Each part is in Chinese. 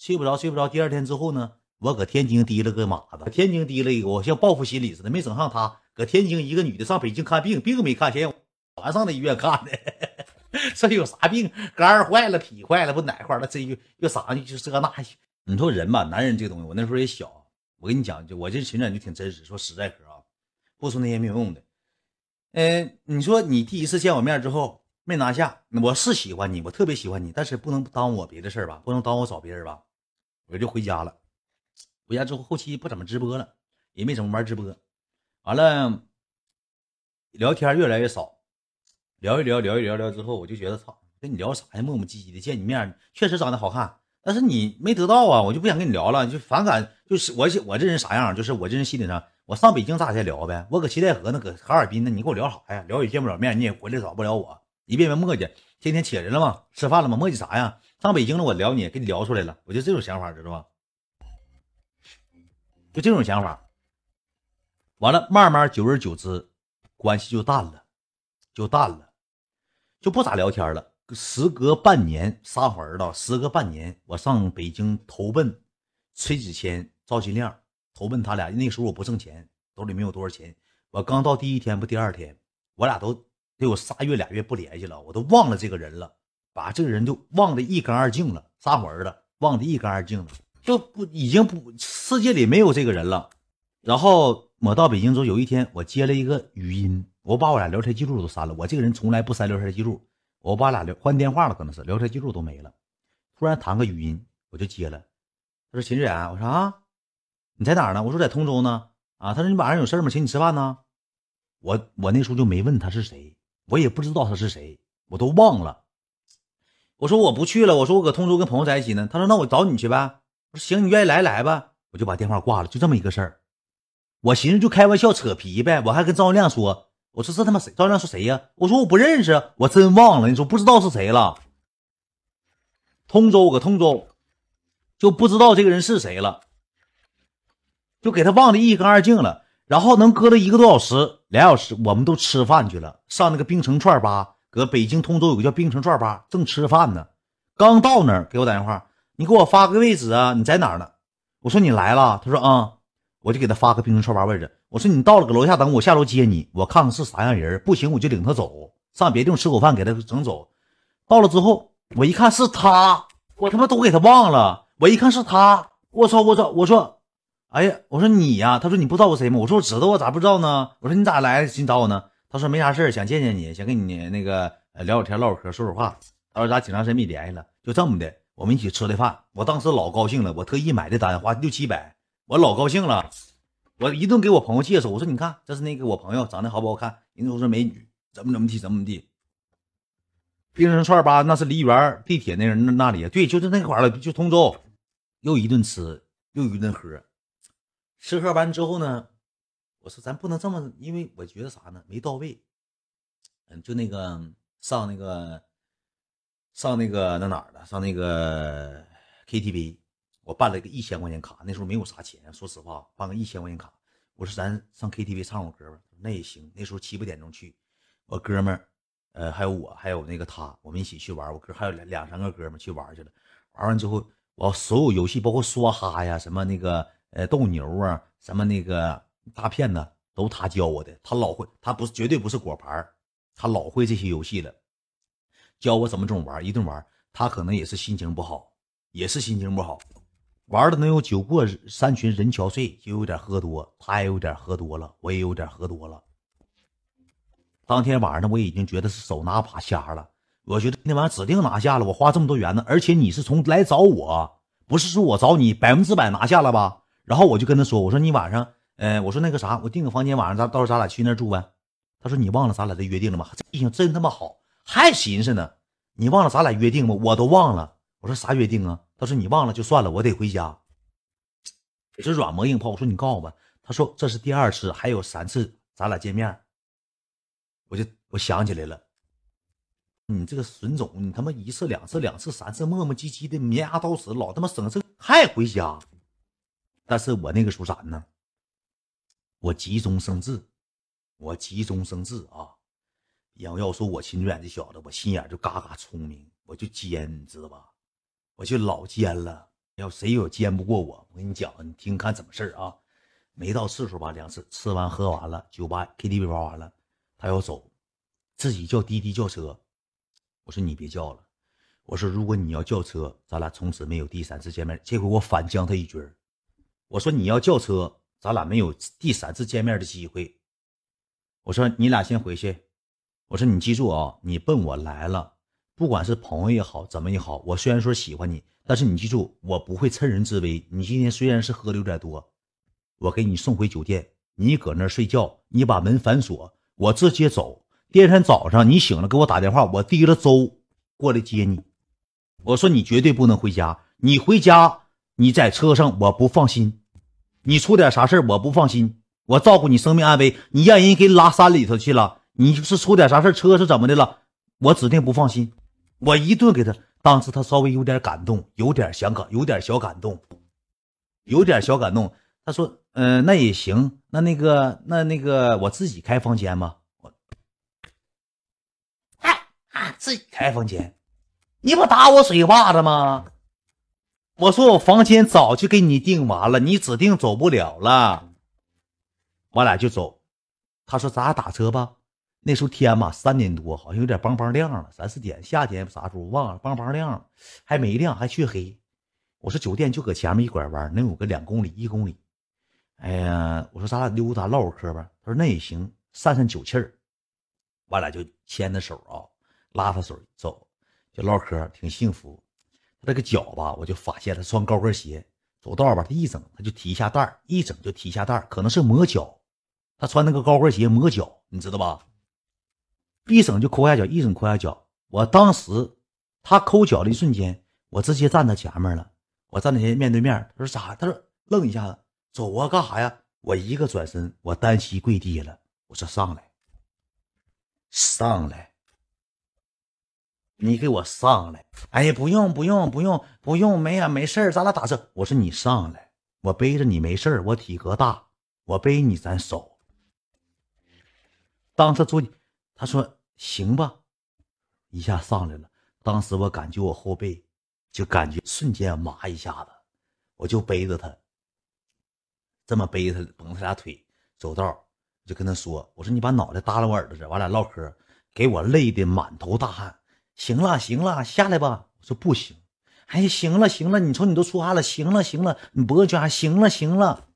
睡不着，睡不着。第二天之后呢，我搁天津提了个马子，天津提了一个，我像报复心理似的，没整上他。搁天津一个女的上北京看病，病没看见，晚上的医院看的。这有啥病？肝坏了，脾坏了，不哪块了？这又又啥呢？就这那。你说人吧，男人这个东西，我那时候也小。我跟你讲，就我这情感就挺真实。说实在嗑啊，不说那些没有用的。嗯，你说你第一次见我面之后没拿下，我是喜欢你，我特别喜欢你，但是不能耽误我别的事儿吧？不能耽误我找别人吧？我就回家了。回家之后，后期不怎么直播了，也没怎么玩直播。完了，聊天越来越少。聊一聊，聊一聊聊之后，我就觉得操，跟你聊啥呀？磨磨唧唧的，见你面确实长得好看，但是你没得到啊，我就不想跟你聊了，就反感。就是我我这人啥样？就是我这人心理上，我上北京咋才聊呗？我搁七台河呢，搁哈尔滨呢，你跟我聊啥呀？聊也见不了面，你也回来找不了我，一遍遍磨叽，天天起来了吗？吃饭了吗？磨叽啥呀？上北京了，我聊你，跟你聊出来了，我就这种想法，知道吧？就这种想法。完了，慢慢久而久之，关系就淡了，就淡了。就不咋聊天了。时隔半年，撒儿子，时隔半年，我上北京投奔崔子谦、赵金亮，投奔他俩。那时候我不挣钱，兜里没有多少钱。我刚到第一天不，第二天，我俩都得有仨月俩月不联系了，我都忘了这个人了，把这个人就忘得一干二净了。撒儿了，忘得一干二净了，就不已经不世界里没有这个人了。然后我到北京之后，有一天我接了一个语音。我把我俩聊天记录都删了。我这个人从来不删聊天记录。我把俩聊换电话了，可能是聊天记录都没了。突然弹个语音，我就接了。他说：“秦志远，我说啊，你在哪儿呢？我说在通州呢。啊，他说你晚上有事吗？请你吃饭呢。我我那时候就没问他是谁，我也不知道他是谁，我都忘了。我说我不去了。我说我搁通州跟朋友在一起呢。他说那我找你去呗。我说行，你愿意来来吧。我就把电话挂了，就这么一个事儿。我寻思就开玩笑扯皮呗。我还跟赵亮说。我说这他妈谁？赵亮说谁呀？我说我不认识，我真忘了。你说不知道是谁了？通州搁通州，就不知道这个人是谁了，就给他忘得一干二净了。然后能搁了一个多小时、俩小时，我们都吃饭去了，上那个冰城串吧，搁北京通州有个叫冰城串吧，正吃饭呢。刚到那儿，给我打电话，你给我发个位置啊？你在哪儿呢？我说你来了。他说啊，我就给他发个冰城串吧位置。我说你到了，搁楼下等我，下楼接你。我看看是啥样人，不行我就领他走，上别地方吃口饭，给他整走。到了之后，我一看是他，我他妈都给他忘了。我一看是他，我操我操！我说，哎呀，我说你呀，他说你不知道我谁吗？我说我知道，我咋不知道呢？我说你咋来寻找我呢？他说没啥事想见见你，想跟你那个聊聊天、唠嗑、说说话。他说咱挺长时间没联系了？就这么的，我们一起吃的饭。我当时老高兴了，我特意买的单，花六七百，我老高兴了。我一顿给我朋友介绍，我说你看，这是那个我朋友，长得好不好看？人都说美女，怎么怎么地，怎么地。冰城串吧，那是梨园地铁那人那里，对，就是那块了，就通州。又一顿吃，又一顿喝，吃喝完之后呢，我说咱不能这么，因为我觉得啥呢，没到位。嗯，就那个上那个上那个那哪儿了，上那个 KTV。我办了一个一千块钱卡，那时候没有啥钱，说实话，办个一千块钱卡。我说咱上 KTV 唱会歌吧，那也行。那时候七八点钟去，我哥们儿，呃，还有我，还有那个他，我们一起去玩。我哥还有两两三个哥们去玩去了。玩完之后，我所有游戏，包括梭哈呀，什么那个呃斗牛啊，什么那个大片呢，都他教我的。他老会，他不是绝对不是果盘他老会这些游戏了，教我怎么这么玩，一顿玩。他可能也是心情不好，也是心情不好。玩的能有酒过三巡人憔悴，就有点喝多，他也有点喝多了，我也有点喝多了。当天晚上，我已经觉得是手拿把掐了。我觉得那玩意指定拿下了，我花这么多元呢，而且你是从来找我，不是说我找你，百分之百拿下了吧？然后我就跟他说：“我说你晚上，呃，我说那个啥，我订个房间，晚上咱到时候咱俩去那住呗。”他说：“你忘了咱俩的约定了吗？这记性真他妈好，还寻思呢。你忘了咱俩约定吗？我都忘了。我说啥约定啊？”他说：“你忘了就算了，我得回家。”也是软磨硬泡。我说：“你告诉我吧。”他说：“这是第二次，还有三次，咱俩见面。”我就我想起来了，你这个损种，你他妈一次两次两次三次磨磨唧唧的，绵牙刀齿，老他妈省事，还回家。但是我那个时候咋呢？我急中生智，我急中生智啊！要要说我秦志远这小子，我心眼就嘎嘎聪明，我就尖，你知道吧？我就老尖了，要谁有奸不过我？我跟你讲，你听看怎么事儿啊？没到次数吧，两次吃完喝完了，酒吧 KTV 玩完了，他要走，自己叫滴滴叫车。我说你别叫了，我说如果你要叫车，咱俩从此没有第三次见面。这回我反将他一军我说你要叫车，咱俩没有第三次见面的机会。我说你俩先回去。我说你记住啊，你奔我来了，不管是朋友也好，怎么也好，我虽然说喜欢你，但是你记住，我不会趁人之危。你今天虽然是喝的有点多。我给你送回酒店，你搁那睡觉，你把门反锁，我直接走。第二天早上你醒了，给我打电话，我提了粥过来接你。我说你绝对不能回家，你回家你在车上我不放心，你出点啥事我不放心。我照顾你生命安危，你让人给拉山里头去了，你是出点啥事车是怎么的了？我指定不放心。我一顿给他，当时他稍微有点感动，有点想感，有点小感动，有点小感动。他说。嗯，那也行。那那个，那那个，我自己开房间吧？我，哎啊，自己开房间，你不打我嘴巴子吗？我说我房间早就给你订完了，你指定走不了了。我俩就走。他说咱俩打车吧。那时候天嘛，三点多，好像有点梆梆亮了，三四点，夏天啥时候忘了，梆梆亮，还没亮，还黢黑。我说酒店就搁前面一拐弯，能有个两公里、一公里。哎呀，我说咱俩溜达唠会嗑吧。他说那也行，散散酒气儿。我俩就牵着手啊，拉他手走，就唠嗑，挺幸福。他这个脚吧，我就发现他穿高跟鞋，走道吧，他一整他就提一下袋一整就提一下袋可能是磨脚。他穿那个高跟鞋磨脚，你知道吧？一整就抠下脚，一整抠下脚。我当时他抠脚的一瞬间，我直接站他前面了。我站在前面对面，他说咋？他说愣一下子。走啊，干啥呀？我一个转身，我单膝跪地了。我说上来，上来，你给我上来。哎呀，不用，不用，不用，不用，没呀，没事咱俩打车。我说你上来，我背着你没事我体格大，我背你咱手。当时坐，他说行吧，一下上来了。当时我感觉我后背就感觉瞬间麻一下子，我就背着他。这么背他，绷他俩腿走道，就跟他说：“我说你把脑袋搭在我耳朵这，我俩唠嗑，给我累的满头大汗。行了行了，下来吧。”我说不行。哎，行了行了，你瞅你都出汗了，行了行了，你脖子就还行了行了。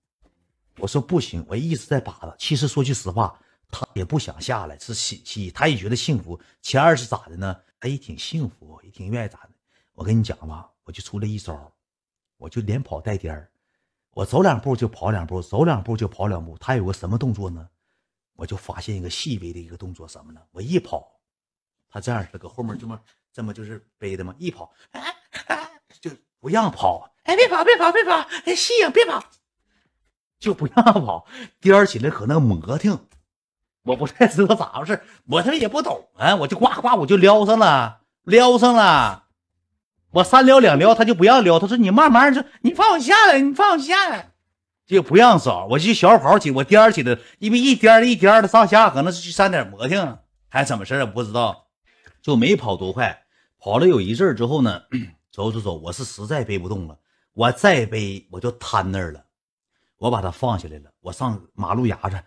我说不行，我一直在把他。其实说句实话，他也不想下来，是喜气，他也觉得幸福。前二是咋的呢？他也挺幸福，也挺愿意咋的。我跟你讲吧，我就出了一招，我就连跑带颠儿。我走两步就跑两步，走两步就跑两步。他有个什么动作呢？我就发现一个细微的一个动作，什么呢？我一跑，他这样式的搁后面这么这么就是背的嘛。一跑，哎哎，就不让跑。哎，别跑，别跑，别跑！哎，吸引，别跑，就不让跑。颠起来可能磨挺，我不太知道咋回事，我他妈也不懂啊。我就呱呱，我就撩上了，撩上了。我三撩两撩，他就不让撩。他说：“你慢慢说，你放我下来，你放我下来。”就不让走，我就小跑起，我颠起来，因为一颠一颠的上下，可能是去扇点磨挺，还是怎么事儿，不知道。就没跑多快，跑了有一阵儿之后呢，走走走，我是实在背不动了，我再背我就瘫那儿了。我把它放下来了，我上马路牙子，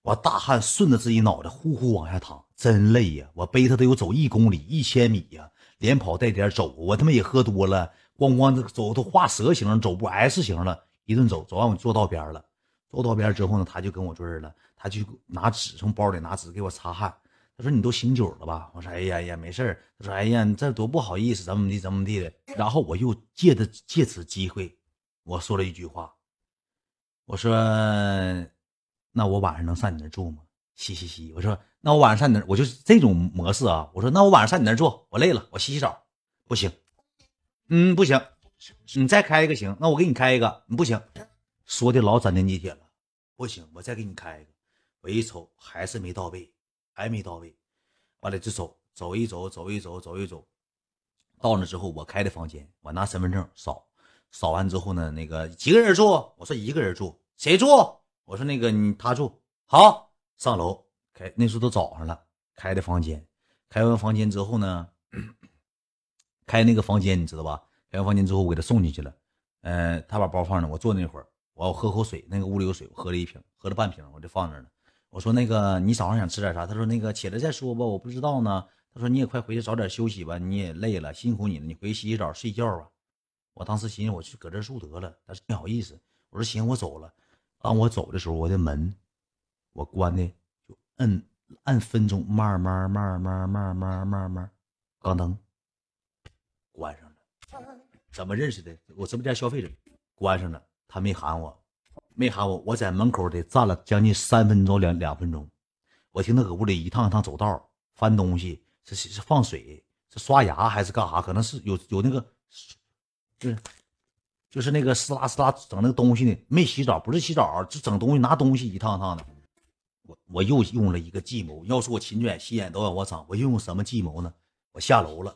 我大汗顺着自己脑袋呼呼往下淌，真累呀！我背他得有走一公里、一千米呀。连跑带颠走，我他妈也喝多了，咣咣的走都画蛇形走步 S 型了，一顿走，走完我坐道边了，坐道边之后呢，他就跟我这儿了，他就拿纸从包里拿纸给我擦汗，他说你都醒酒了吧？我说哎呀呀没事他说哎呀你这多不好意思，怎么的怎么地的。然后我又借着借此机会，我说了一句话，我说那我晚上能上你那住吗？嘻嘻嘻，我说。那我晚上上你那，我就这种模式啊。我说，那我晚上上你那住，我累了，我洗洗澡，不行，嗯，不行，你再开一个行，那我给你开一个，不行，说的老斩钉截铁了，不行，我再给你开一个。我一瞅还是没到位，还没到位，完了就走，走一走，走一走，走一走，到那之后我开的房间，我拿身份证扫，扫完之后呢，那个几个人住？我说一个人住，谁住？我说那个你他住，好，上楼。开那时候都早上了，开的房间，开完房间之后呢，开那个房间你知道吧？开完房间之后，我给他送进去了。嗯，他把包放那，我坐那会儿，我要喝口水，那个屋里有水，我喝了一瓶，喝了半瓶，我就放那了。我说那个你早上想吃点啥？他说那个起来再说吧，我不知道呢。他说你也快回去早点休息吧，你也累了，辛苦你了，你回去洗洗澡睡觉吧。我当时寻思我去搁这住得了，但是没好意思。我说行，我走了。当我走的时候，我的门我关的就摁按分钟，慢慢慢慢慢慢慢慢，咣当关上了。怎么认识的？我直播间消费者关上了，他没喊我，没喊我，我在门口得站了将近三分钟两两分钟。我听他搁屋里一趟一趟走道翻东西，是是放水，是刷牙还是干啥？可能是有有那个，就是就是那个撕拉撕拉整那个东西呢。没洗澡，不是洗澡，就整东西拿东西一趟一趟的。我我又用了一个计谋，要说我勤俭心眼都让我长，我又用什么计谋呢？我下楼了。